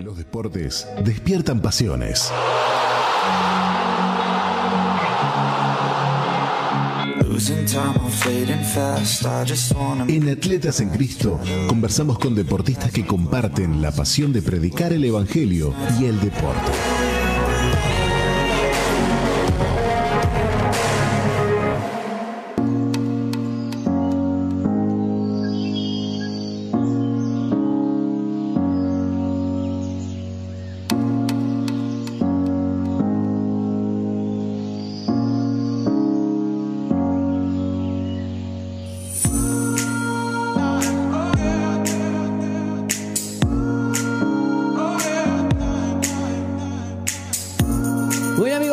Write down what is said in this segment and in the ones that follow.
Los deportes despiertan pasiones. En Atletas en Cristo conversamos con deportistas que comparten la pasión de predicar el Evangelio y el deporte.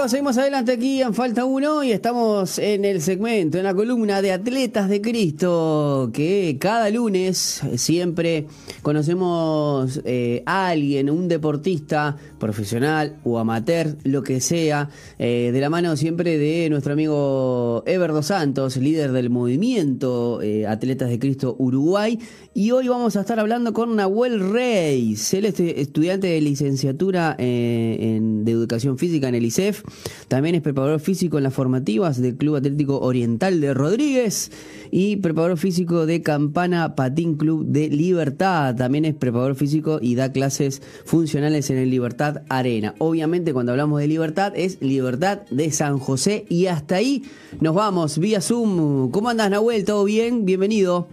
Seguimos adelante aquí en Falta 1 y estamos en el segmento, en la columna de Atletas de Cristo, que cada lunes siempre conocemos eh, a alguien, un deportista profesional o amateur, lo que sea, eh, de la mano siempre de nuestro amigo Ever Dos Santos, líder del movimiento eh, Atletas de Cristo Uruguay. Y hoy vamos a estar hablando con Nahuel Reis, él es estudiante de licenciatura en, de Educación Física en el ICEF también es preparador físico en las formativas del Club Atlético Oriental de Rodríguez y preparador físico de Campana Patín Club de Libertad. También es preparador físico y da clases funcionales en el Libertad Arena. Obviamente cuando hablamos de Libertad es Libertad de San José y hasta ahí nos vamos vía Zoom. ¿Cómo andas Nahuel? ¿Todo bien? Bienvenido.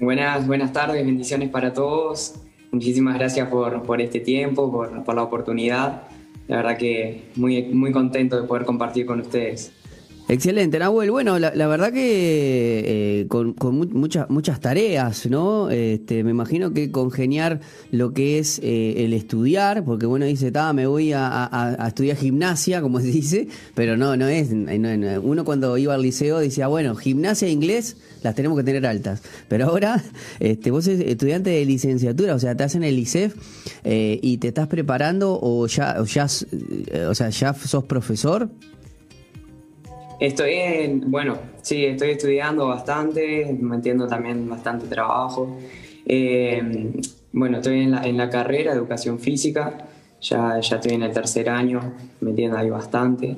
Buenas, buenas tardes, bendiciones para todos. Muchísimas gracias por, por este tiempo, por, por la oportunidad la verdad que muy, muy contento de poder compartir con ustedes. Excelente, Nahuel. Bueno, la, verdad que eh, con, muchas tareas, ¿no? Este, me imagino que congeniar lo que es eh, el estudiar, porque bueno, dice, me voy a, estudiar gimnasia, como se dice, pero no, no es. uno cuando iba al liceo decía, bueno, gimnasia e inglés las tenemos que tener altas. Pero ahora, este, vos sos estudiante de licenciatura, o sea, estás en el ICEF eh, y te estás preparando o ya, o ya, o sea, ya sos profesor. Estoy en, bueno, sí, estoy estudiando bastante, metiendo también bastante trabajo. Eh, bueno, estoy en la, en la, carrera de educación física, ya, ya estoy en el tercer año, metiendo ahí bastante.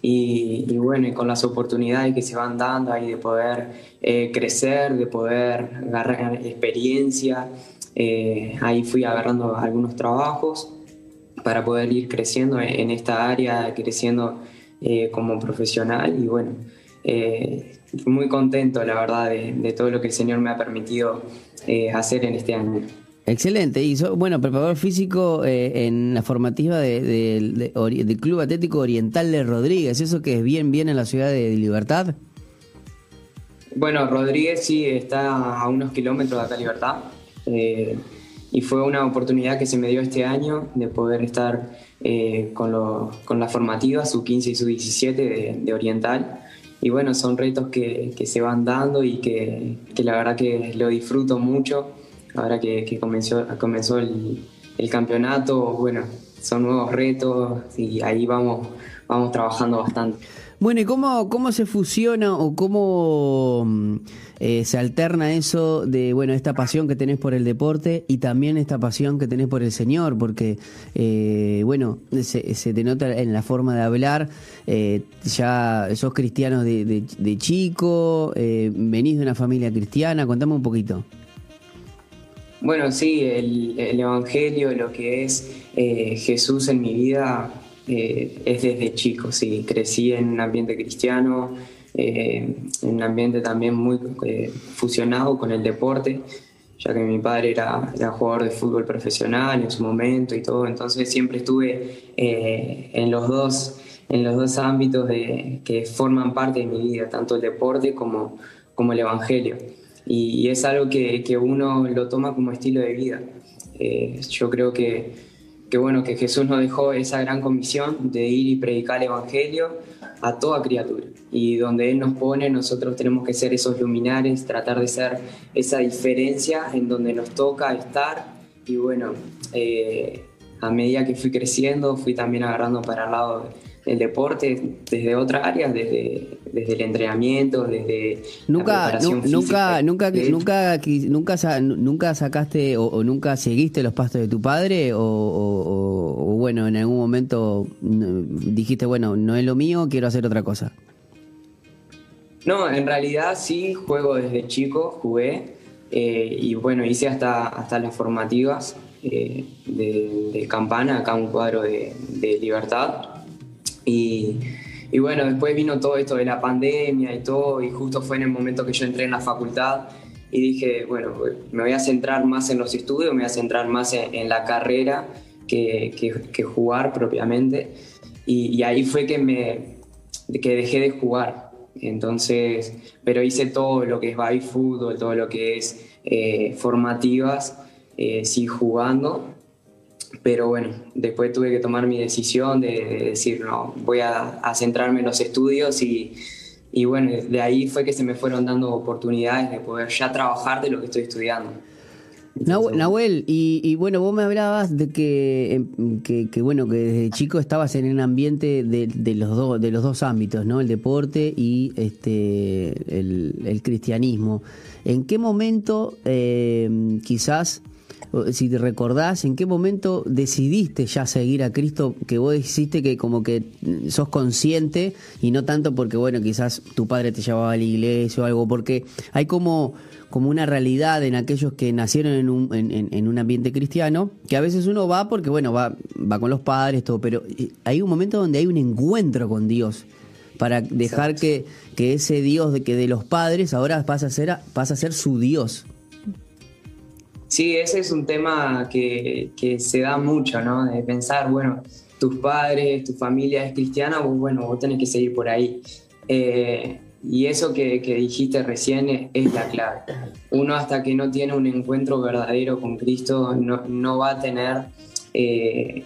Y, bueno, y con las oportunidades que se van dando ahí de poder eh, crecer, de poder agarrar experiencia, eh, ahí fui agarrando algunos trabajos para poder ir creciendo en esta área, creciendo eh, como profesional y bueno, eh, muy contento la verdad de, todo lo que el Señor me ha permitido eh, hacer en este año. Excelente. Y bueno, preparador físico en la formativa del Club Atlético Oriental de Rodríguez, eso que es bien, bien en la ciudad de Libertad. Bueno, Rodríguez sí está a unos kilómetros de acá Libertad. Y fue una oportunidad que se me dio este año de poder estar eh, con, lo, con la formativa, su 15 y su 17 de, Oriental. Y bueno, son retos que, que se van dando y que, que, la verdad que lo disfruto mucho. Ahora que, que comenzó, comenzó el, el, campeonato, bueno, son nuevos retos y ahí vamos, vamos trabajando bastante. Bueno, ¿y cómo, cómo se fusiona o cómo mm, eh, se alterna eso de, bueno, esta pasión que tenés por el deporte y también esta pasión que tenés por el Señor? Porque, eh, bueno, se, te nota en la forma de hablar, eh, ya sos cristiano de, de, chico, venís de una familia cristiana, contame un poquito. Bueno, sí, el, el Evangelio, lo que es Jesús en mi vida eh, es desde chico, sí, crecí en un ambiente cristiano, eh, en un ambiente también muy eh, fusionado con el deporte, ya que mi padre era, jugador de fútbol profesional en su momento y todo, entonces siempre estuve en, los dos, en los dos ámbitos de, que forman parte de mi vida, tanto el deporte como, como el Evangelio. Y, es algo que, que, uno lo toma como estilo de vida. yo creo que que bueno, que Jesús nos dejó esa gran comisión de ir y predicar el Evangelio a toda criatura. Y donde Él nos pone, nosotros tenemos que ser esos luminares, tratar de ser esa diferencia en donde nos toca estar. Y bueno, eh, a medida que fui creciendo, fui también agarrando para el lado el deporte desde otras áreas, desde, desde el entrenamiento, desde nunca, la nunca, nunca, nunca, nunca, nunca sacaste o, nunca seguiste los pastos de tu padre o, bueno, en algún momento dijiste bueno, no es lo mío, quiero hacer otra cosa. No, en realidad sí juego desde chico, jugué eh, y bueno, hice hasta, hasta las formativas eh, de, Campana, acá un cuadro de, de Libertad y, bueno, después vino todo esto de la pandemia y todo, y justo fue en el momento que yo entré en la facultad y dije, bueno, me voy a centrar más en los estudios, me voy a centrar más en, la carrera que, que, jugar propiamente. Y, ahí fue que, me, que dejé de jugar. Entonces, pero hice todo lo que es baby fútbol, todo lo que es eh, formativas, eh, jugando pero bueno, después tuve que tomar mi decisión de, decir, no, voy a, centrarme en los estudios y, y, bueno, de ahí fue que se me fueron dando oportunidades de poder ya trabajar de lo que estoy estudiando. Nahuel, y, bueno, vos me hablabas de em, que, que, bueno, que desde chico estabas en un ambiente de, de los, dos de los dos ámbitos, ¿no? El deporte y este el, el cristianismo. ¿En qué momento eh, quizás si te recordás, ¿en qué momento decidiste ya seguir a Cristo? Que vos hiciste que como que sos consciente y no tanto porque, bueno, quizás tu padre te llevaba a la iglesia o algo, porque hay como, como una realidad en aquellos que nacieron en un, en, un ambiente cristiano, que a veces uno va porque, bueno, va, va con los padres, todo, pero eh, hay un momento donde hay un encuentro con Dios para dejar que, que ese Dios de, que de los padres ahora pasa a ser, pasa a ser su Dios. Sí, ese es un tema que, se da mucho, ¿no? De pensar, bueno, tus padres, tu familia es cristiana, bueno, vos tenés que seguir por ahí. Eh, y eso que, dijiste recién es, la clave. Uno hasta que no tiene un encuentro verdadero con Cristo no, va a tener, eh,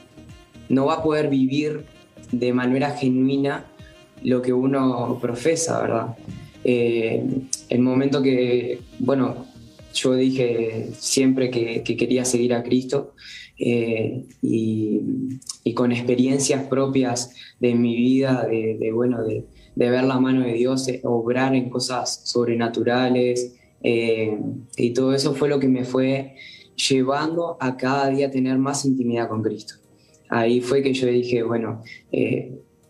no va a poder vivir de manera genuina lo que uno profesa, ¿verdad? Eh, el momento que, bueno, yo dije siempre que, quería seguir a Cristo eh, y, con experiencias propias de mi vida, de, bueno, de, ver la mano de Dios eh, obrar en cosas sobrenaturales eh, y todo eso fue lo que me fue llevando a cada día tener más intimidad con Cristo. Ahí fue que yo dije, bueno,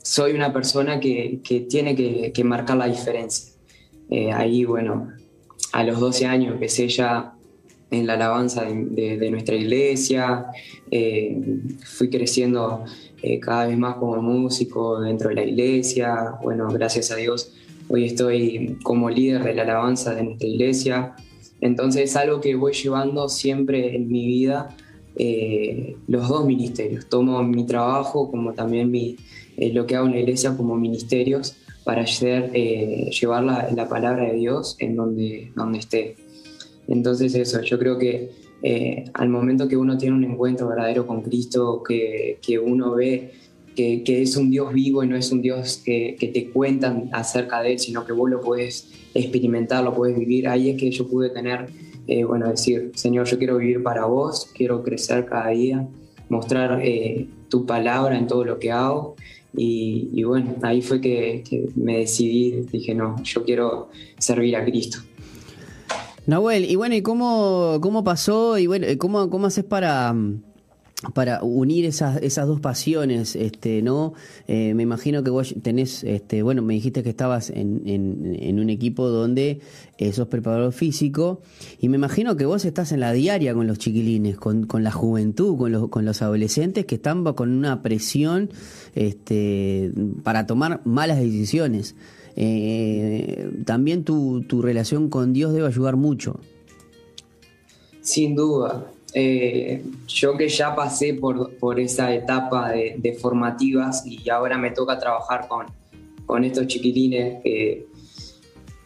soy una persona que, tiene que, marcar la diferencia. ahí, bueno, a los 12 años empecé ya en la alabanza de, nuestra iglesia, eh, fui creciendo eh, cada vez más como músico dentro de la iglesia, bueno, gracias a Dios hoy estoy como líder de la alabanza de nuestra iglesia, entonces es algo que voy llevando siempre en mi vida, eh, los dos ministerios, tomo mi trabajo como también mi, lo que hago en la iglesia como ministerios, para eh, llevar la, palabra de Dios en donde, donde esté. Entonces eso, yo creo que eh, al momento que uno tiene un encuentro verdadero con Cristo, que, que uno ve que, es un Dios vivo y no es un Dios que, te cuentan acerca de Él, sino que vos lo puedes experimentar, lo puedes vivir, ahí es que yo pude tener, eh, bueno, decir, Señor, yo quiero vivir para vos, quiero crecer cada día, mostrar tu palabra en todo lo que hago y, bueno, ahí fue que, me decidí, dije, no, yo quiero servir a Cristo. Nahuel, y bueno, ¿y cómo, cómo pasó? Y bueno, ¿cómo, cómo haces para para unir esas, esas dos pasiones, este, ¿no? Eh, me imagino que vos tenés, este, bueno, me dijiste que estabas en, en, un equipo donde eh, sos preparador físico, y me imagino que vos estás en la diaria con los chiquilines, con, con la juventud, con los, con los adolescentes que están con una presión este, para tomar malas decisiones. Eh, también tu, tu relación con Dios debe ayudar mucho. Sin duda, eh, yo que ya pasé por, por esa etapa de, formativas y ahora me toca trabajar con, con estos chiquilines,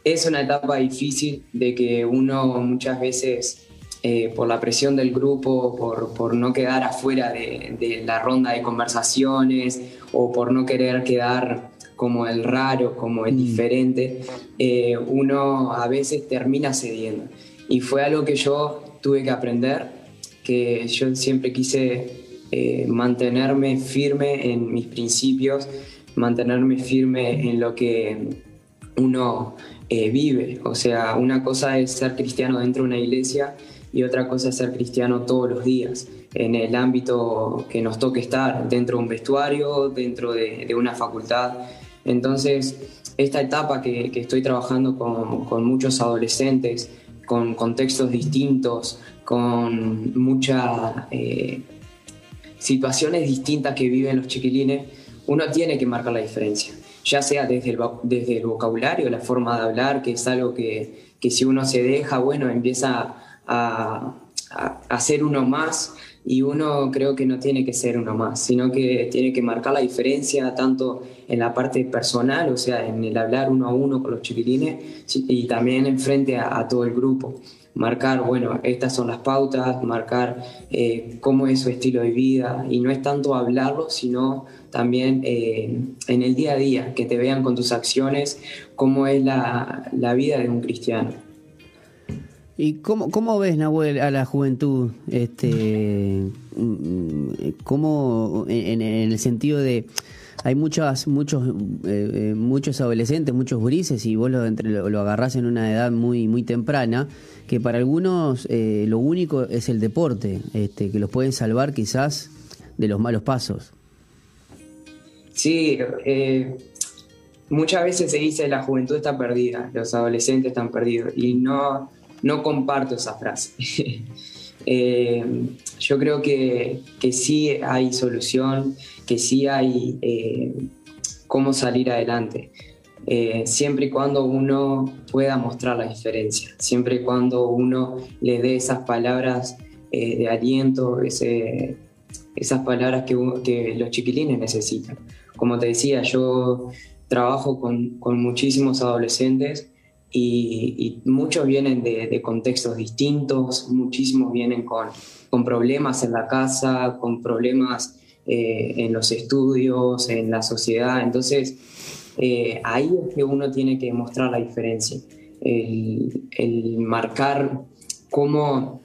es una etapa difícil de que uno muchas veces, eh, por la presión del grupo, por, por no quedar afuera de, de, la ronda de conversaciones o por no querer quedar como el raro, como el mm. diferente, eh, uno a veces termina cediendo. Y fue algo que yo tuve que aprender que yo siempre quise eh, mantenerme firme en mis principios, mantenerme firme en lo que uno eh, vive. O sea, una cosa es ser cristiano dentro de una iglesia y otra cosa es ser cristiano todos los días, en el ámbito que nos toque estar, dentro de un vestuario, dentro de, una facultad. Entonces, esta etapa que, estoy trabajando con, muchos adolescentes, con contextos distintos, con muchas eh, situaciones distintas que viven los chiquilines, uno tiene que marcar la diferencia, ya sea desde el, vocabulario, la forma de hablar, que es algo que, que si uno se deja, bueno, empieza a, a, ser uno más y uno creo que no tiene que ser uno más, sino que tiene que marcar la diferencia tanto en la parte personal, o sea, en el hablar uno a uno con los chiquilines y también en frente a, todo el grupo. Marcar, bueno, estas son las pautas, marcar eh, cómo es su estilo de vida y no es tanto hablarlo, sino también eh, en el día a día, que te vean con tus acciones cómo es la, la vida de un cristiano. ¿Y cómo, cómo ves, Nahuel, a la juventud? Este, mm, ¿Cómo, en, el sentido de, hay muchas, muchos, eh, eh, muchos adolescentes, muchos grises, y vos lo, entre, lo, agarrás en una edad muy, muy temprana, que para algunos eh, lo único es el deporte, este, que los pueden salvar quizás de los malos pasos. Sí, muchas veces se dice la juventud está perdida, los adolescentes están perdidos, y no no comparto esa frase. Eh, yo creo que, que, sí hay solución, que sí hay eh, cómo salir adelante. Eh, siempre y cuando uno pueda mostrar la diferencia, siempre y cuando uno le dé esas palabras de aliento, esas palabras que, que, los chiquilines necesitan. Como te decía, yo trabajo con, con muchísimos adolescentes y, muchos vienen de, contextos distintos, muchísimos vienen con, con, problemas en la casa, con problemas eh, en los estudios, en la sociedad. Entonces, eh, ahí es que uno tiene que mostrar la diferencia, el, marcar cómo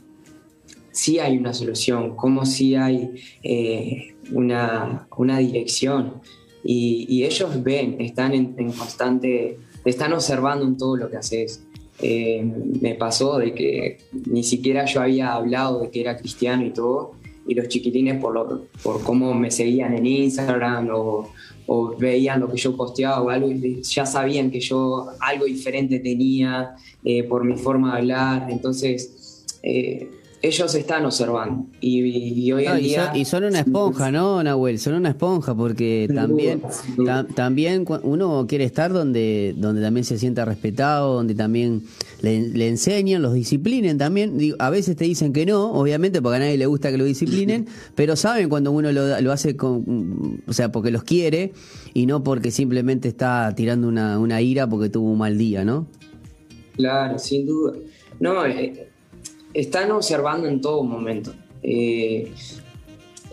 sí hay una solución, cómo sí hay eh, una, una, dirección. Y, ellos ven, están en, en constante te están observando en todo lo que haces. Eh, me pasó de que ni siquiera yo había hablado de que era cristiano y todo, y los chiquitines por, lo, por cómo me seguían en Instagram o, o, veían lo que yo posteaba o algo, ya sabían que yo algo diferente tenía eh, por mi forma de hablar, entonces... Eh, ellos están observando. Y, hoy en día. y son una esponja, ¿no, Nahuel? Son una esponja, porque también, también uno quiere estar donde, donde también se sienta respetado, donde también le, enseñan, los disciplinen también. A veces te dicen que no, obviamente, porque a nadie le gusta que lo disciplinen, pero saben cuando uno lo, lo hace con. O sea, porque los quiere y no porque simplemente está tirando una, una ira porque tuvo un mal día, ¿no? Claro, sin duda. No, eh, están observando en todo momento. Eh,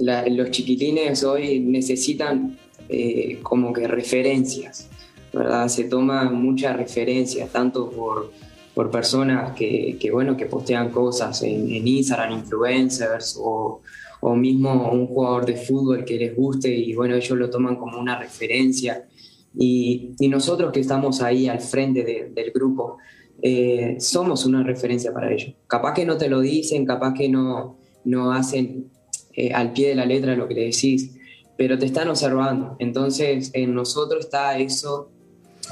los chiquitines hoy necesitan eh, como que referencias, ¿verdad? Se toman muchas referencias, tanto por, por personas que, bueno, que postean cosas en, Instagram, influencers, o, o, mismo un jugador de fútbol que les guste y bueno, ellos lo toman como una referencia. Y, y nosotros que estamos ahí al frente del grupo, eh, somos una referencia para ellos. Capaz que no te lo dicen, capaz que no, no hacen eh, al pie de la letra lo que le decís, pero te están observando. Entonces, en nosotros está eso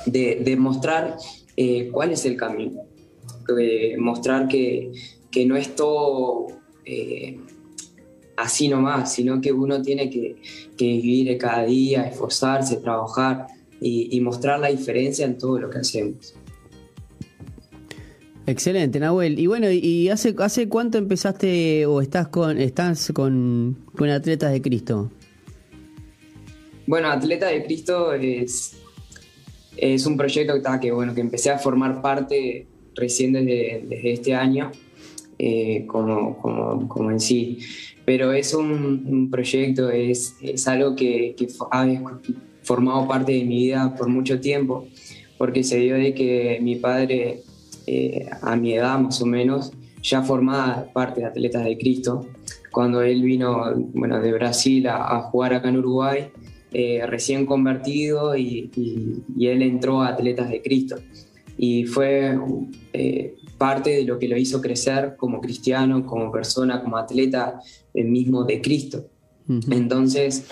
de, mostrar eh, cuál es el camino, de mostrar que, que no es todo así nomás, sino que uno tiene que, que vivir cada día, esforzarse, trabajar y mostrar la diferencia en todo lo que hacemos. Excelente, Nahuel. Y bueno, ¿y hace hace cuánto empezaste o estás con estás con, Atletas de Cristo? Bueno, Atletas de Cristo es, es un proyecto que, que, bueno, que empecé a formar parte recién desde, este año, eh, como, como, en sí. Pero es un, proyecto, es, es algo que, que ha formado parte de mi vida por mucho tiempo, porque se dio de que mi padre eh, a mi edad más o menos, ya formaba parte de Atletas de Cristo. Cuando él vino bueno, de Brasil a, jugar acá en Uruguay, recién convertido y, él entró a Atletas de Cristo. Y fue parte de lo que lo hizo crecer como cristiano, como persona, como atleta mismo de Cristo. Entonces,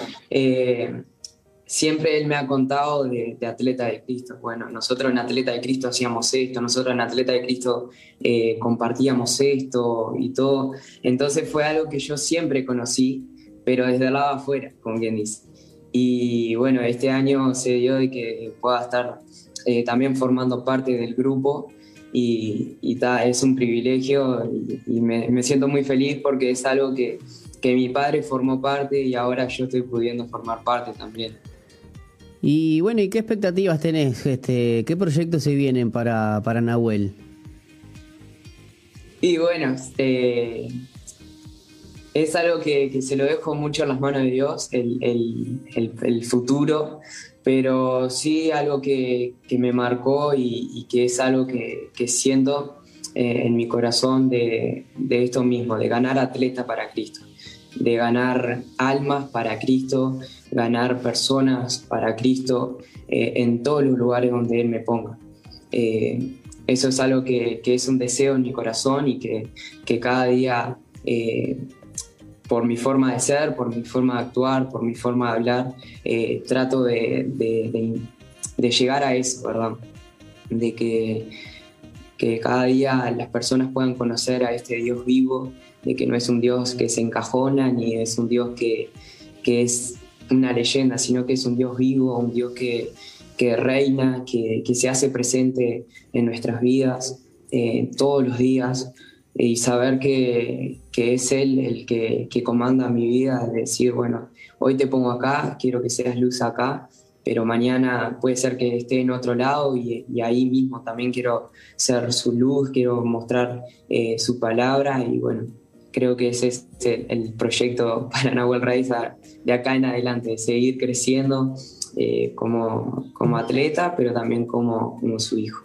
siempre él me ha contado de, Atleta de Cristo. Bueno, nosotros en Atleta de Cristo hacíamos esto, nosotros en Atleta de Cristo eh, compartíamos esto y todo. Entonces fue algo que yo siempre conocí, pero desde el lado afuera, como quien dice. Y bueno, este año se dio de que pueda estar eh, también formando parte del grupo y, y es un privilegio y, me, me, siento muy feliz porque es algo que, que mi padre formó parte y ahora yo estoy pudiendo formar parte también. Y bueno, ¿y qué expectativas tenés? Este, ¿Qué proyectos se vienen para, para Nahuel? Y bueno, este, es algo que, se lo dejo mucho en las manos de Dios, el, futuro, pero sí algo que, me marcó y, que es algo que, siento eh, en mi corazón de, de esto mismo, de ganar atleta para Cristo de ganar almas para Cristo, ganar personas para Cristo eh, en todos los lugares donde Él me ponga. Eh, eso es algo que, es un deseo en mi corazón y que, cada día, eh, por mi forma de ser, por mi forma de actuar, por mi forma de hablar, trato de, llegar a eso, ¿verdad? De que, que cada día las personas puedan conocer a este Dios vivo, de que no es un Dios que se encajona, ni es un Dios que, es una leyenda, sino que es un Dios vivo, un Dios que, reina, que, se hace presente en nuestras vidas eh, todos los días y saber que, es Él el que, comanda mi vida, decir, bueno, hoy te pongo acá, quiero que seas luz acá, pero mañana puede ser que esté en otro lado y, ahí mismo también quiero ser su luz, quiero mostrar eh, su palabra y bueno, creo que ese es el proyecto para Nahuel Raiza de acá en adelante, seguir creciendo eh, como, como atleta, pero también como, como su hijo.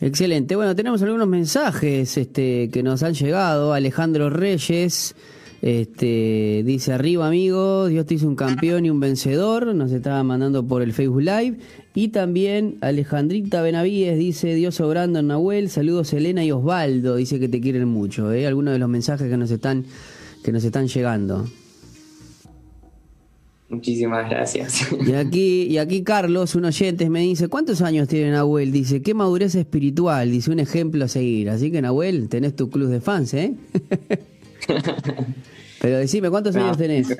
Excelente. Bueno, tenemos algunos mensajes este, que nos han llegado. Alejandro Reyes este, dice arriba amigo, Dios te hizo un campeón y un vencedor. Nos estaba mandando por el Facebook Live. Y también Alejandrita Benavides dice Dios obrando en Nahuel. Saludos Elena y Osvaldo. Dice que te quieren mucho. ¿eh? Algunos de los mensajes que nos están, que nos están llegando. Muchísimas gracias. Y aquí, y aquí Carlos, un oyente, me dice, ¿cuántos años tiene Nahuel? Dice, qué madurez espiritual, dice, un ejemplo a seguir. Así que Nahuel, tenés tu club de fans, ¿eh? Pero decime, ¿cuántos años tenés?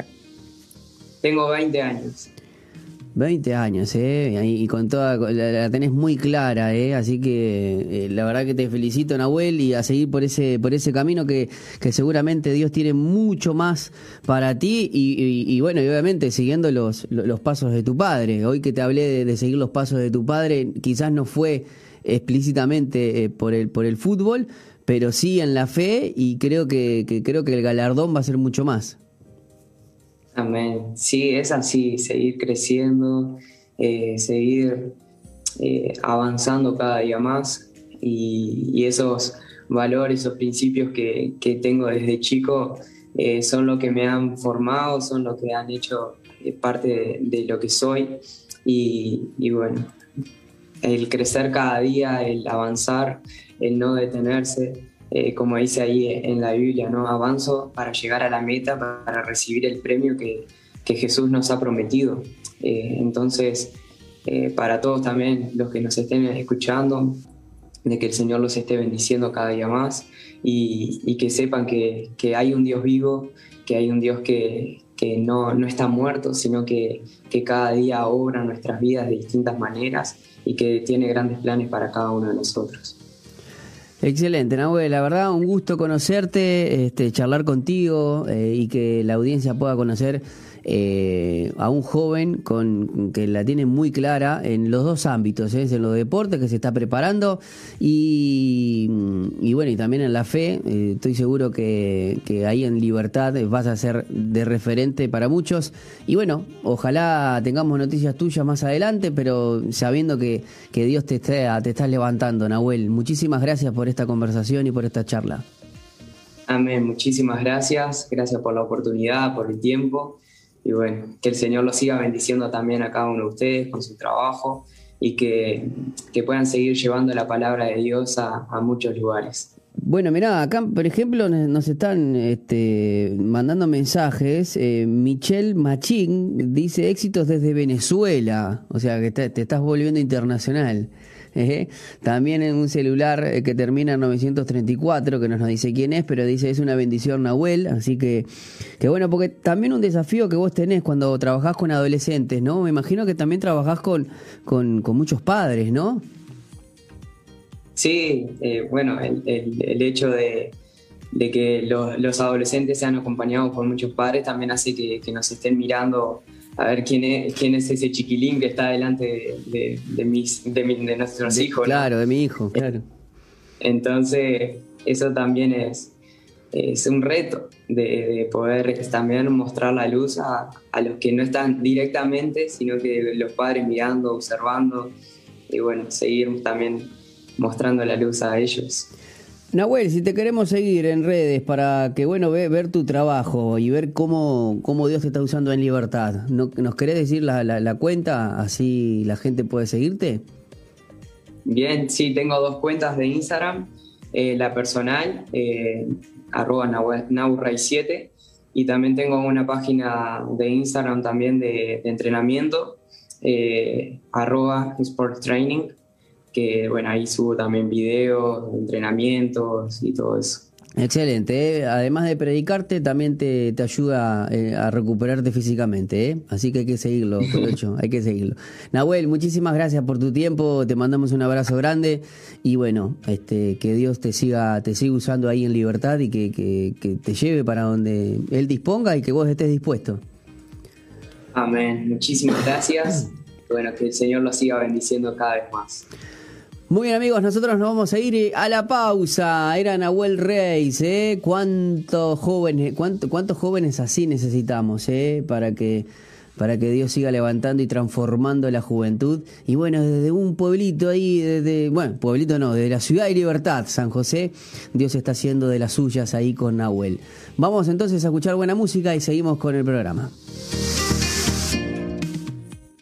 Tengo 20 años. 20 años, ¿eh? Y con toda, la, tenés muy clara, ¿eh? Así que eh, la verdad que te felicito, Nahuel, y a seguir por ese, por ese camino que, que seguramente Dios tiene mucho más para ti y, bueno, y obviamente siguiendo los, los pasos de tu padre. Hoy que te hablé de, seguir los pasos de tu padre, quizás no fue explícitamente eh, por, el, por el fútbol, pero sí en la fe y creo que, creo que el galardón va a ser mucho más. Amén. Sí, es así, seguir creciendo, eh, seguir eh, avanzando cada día más y, esos valores, esos principios que, tengo desde chico son lo que me han formado, son lo que han hecho parte de, lo que soy y bueno, el crecer cada día, el avanzar, el no detenerse, eh, como dice ahí en la Biblia, ¿no? Avanzo para llegar a la meta, para recibir el premio que, Jesús nos ha prometido. Eh, entonces, eh, para todos también los que nos estén escuchando, de que el Señor los esté bendiciendo cada día más y, que sepan que, hay un Dios vivo, que hay un Dios que, no, no, está muerto, sino que, que cada día obra nuestras vidas de distintas maneras y que tiene grandes planes para cada uno de nosotros. Excelente, Nahuel, la verdad un gusto conocerte, este, charlar contigo eh, y que la audiencia pueda conocer eh, a un joven con, que la tiene muy clara en los dos ámbitos, ¿eh? en los deportes que se está preparando y, bueno, y también en la fe. Eh, estoy seguro que, ahí en libertad vas a ser de referente para muchos. Y bueno, ojalá tengamos noticias tuyas más adelante, pero sabiendo que, que Dios te está, te está levantando, Nahuel. Muchísimas gracias por esta conversación y por esta charla. Amén, muchísimas gracias. Gracias por la oportunidad, por el tiempo. Y bueno, que el Señor los siga bendiciendo también a cada uno de ustedes con su trabajo y que, puedan seguir llevando la palabra de Dios a, muchos lugares. Bueno, mirá, acá, por ejemplo, nos están este, mandando mensajes. Eh, Michelle Machín dice éxitos desde Venezuela, o sea que te estás volviendo internacional. También en un celular eh, que termina en 934, que no nos dice quién es, pero dice es una bendición Nahuel, así que, que bueno, porque también un desafío que vos tenés cuando trabajás con adolescentes, ¿no? Me imagino que también trabajás con, con, muchos padres, ¿no? Sí, eh, bueno, el, el, hecho de, que los, adolescentes sean acompañados por muchos padres también hace que, que nos estén mirando a ver quién es, quién es ese chiquilín que está delante de, de, mis, de, nuestros hijos. Claro, de mi hijo, claro. Entonces, eso también es, es un reto de, poder también mostrar la luz a, a, los que no están directamente, sino que los padres mirando, observando, y bueno, seguir también mostrando la luz a ellos. Nahuel, si te queremos seguir en redes para que, bueno, ve, ver tu trabajo y ver cómo, cómo Dios te está usando en libertad, ¿nos querés decir la, la, cuenta? Así la gente puede seguirte. Bien, sí, tengo dos cuentas de Instagram. Eh, la personal, eh, arroba 7 y también tengo una página de Instagram también de, entrenamiento, eh, arroba Sport Training que bueno, ahí subo también videos, entrenamientos y todo eso. Excelente, ¿eh? además de predicarte, también te, ayuda eh, a recuperarte físicamente, ¿eh? así que hay que seguirlo, hecho, hay que seguirlo. Nahuel, muchísimas gracias por tu tiempo, te mandamos un abrazo grande y bueno, este, que Dios te siga, te siga usando ahí en libertad y que, que te lleve para donde Él disponga y que vos estés dispuesto. Amén, muchísimas gracias. Bueno, que el Señor lo siga bendiciendo cada vez más. Muy bien amigos, nosotros nos vamos a ir a la pausa. Era Nahuel Reis, ¿eh? ¿Cuántos jóvenes, cuántos jóvenes así necesitamos, eh? Para que, para que Dios siga levantando y transformando la juventud. Y bueno, desde un pueblito ahí, desde, bueno, pueblito no, desde la ciudad de Libertad, San José, Dios está haciendo de las suyas ahí con Nahuel. Vamos entonces a escuchar buena música y seguimos con el programa.